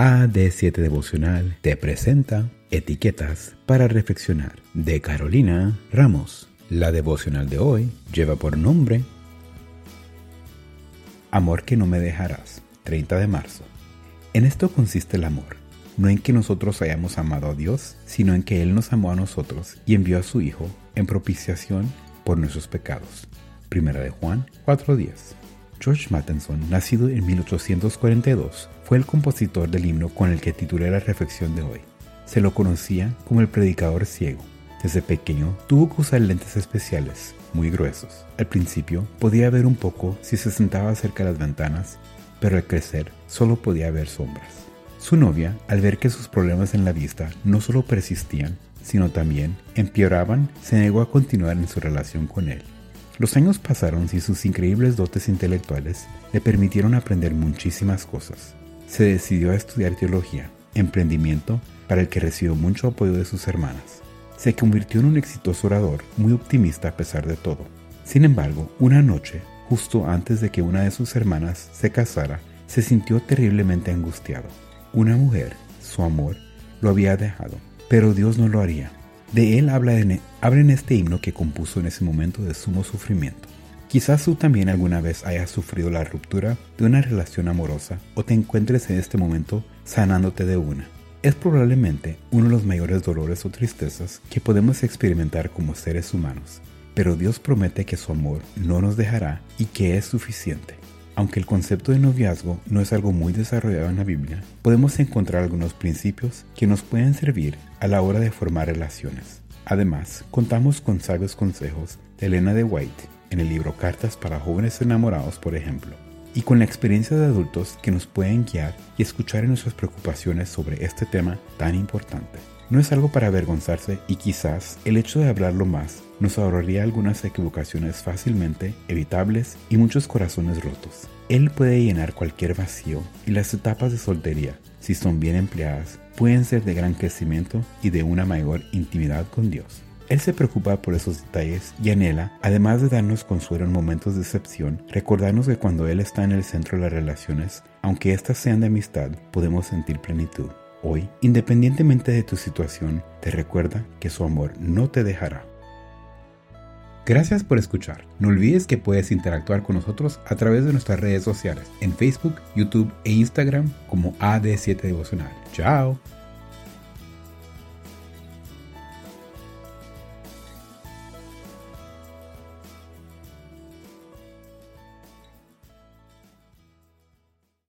AD7 Devocional te presenta Etiquetas para Reflexionar de Carolina Ramos. La devocional de hoy lleva por nombre Amor que no me dejarás, 30 de marzo. En esto consiste el amor, no en que nosotros hayamos amado a Dios, sino en que Él nos amó a nosotros y envió a su Hijo en propiciación por nuestros pecados. Primera de Juan 4:10. George Matheson, nacido en 1842, fue el compositor del himno con el que titulé la reflexión de hoy. Se lo conocía como el predicador ciego. Desde pequeño tuvo que usar lentes especiales, muy gruesos. Al principio podía ver un poco si se sentaba cerca de las ventanas, pero al crecer solo podía ver sombras. Su novia, al ver que sus problemas en la vista no solo persistían, sino también empeoraban, se negó a continuar en su relación con él. Los años pasaron y sus increíbles dotes intelectuales le permitieron aprender muchísimas cosas. Se decidió a estudiar teología, emprendimiento para el que recibió mucho apoyo de sus hermanas. Se convirtió en un exitoso orador, muy optimista a pesar de todo. Sin embargo, una noche, justo antes de que una de sus hermanas se casara, se sintió terriblemente angustiado. Una mujer, su amor, lo había dejado, pero Dios no lo haría. De él habla en, habla en este himno que compuso en ese momento de sumo sufrimiento. Quizás tú también alguna vez hayas sufrido la ruptura de una relación amorosa o te encuentres en este momento sanándote de una. Es probablemente uno de los mayores dolores o tristezas que podemos experimentar como seres humanos, pero Dios promete que su amor no nos dejará y que es suficiente. Aunque el concepto de noviazgo no es algo muy desarrollado en la Biblia, podemos encontrar algunos principios que nos pueden servir a la hora de formar relaciones. Además, contamos con sabios consejos de Elena de White en el libro Cartas para jóvenes enamorados, por ejemplo, y con la experiencia de adultos que nos pueden guiar y escuchar en nuestras preocupaciones sobre este tema tan importante. No es algo para avergonzarse y quizás el hecho de hablarlo más nos ahorraría algunas equivocaciones fácilmente evitables y muchos corazones rotos. Él puede llenar cualquier vacío y las etapas de soltería, si son bien empleadas, pueden ser de gran crecimiento y de una mayor intimidad con Dios. Él se preocupa por esos detalles y anhela, además de darnos consuelo en momentos de excepción, recordarnos que cuando Él está en el centro de las relaciones, aunque éstas sean de amistad, podemos sentir plenitud. Hoy, independientemente de tu situación, te recuerda que su amor no te dejará. Gracias por escuchar. No olvides que puedes interactuar con nosotros a través de nuestras redes sociales en Facebook, YouTube e Instagram como AD7 Devocional. ¡Chao!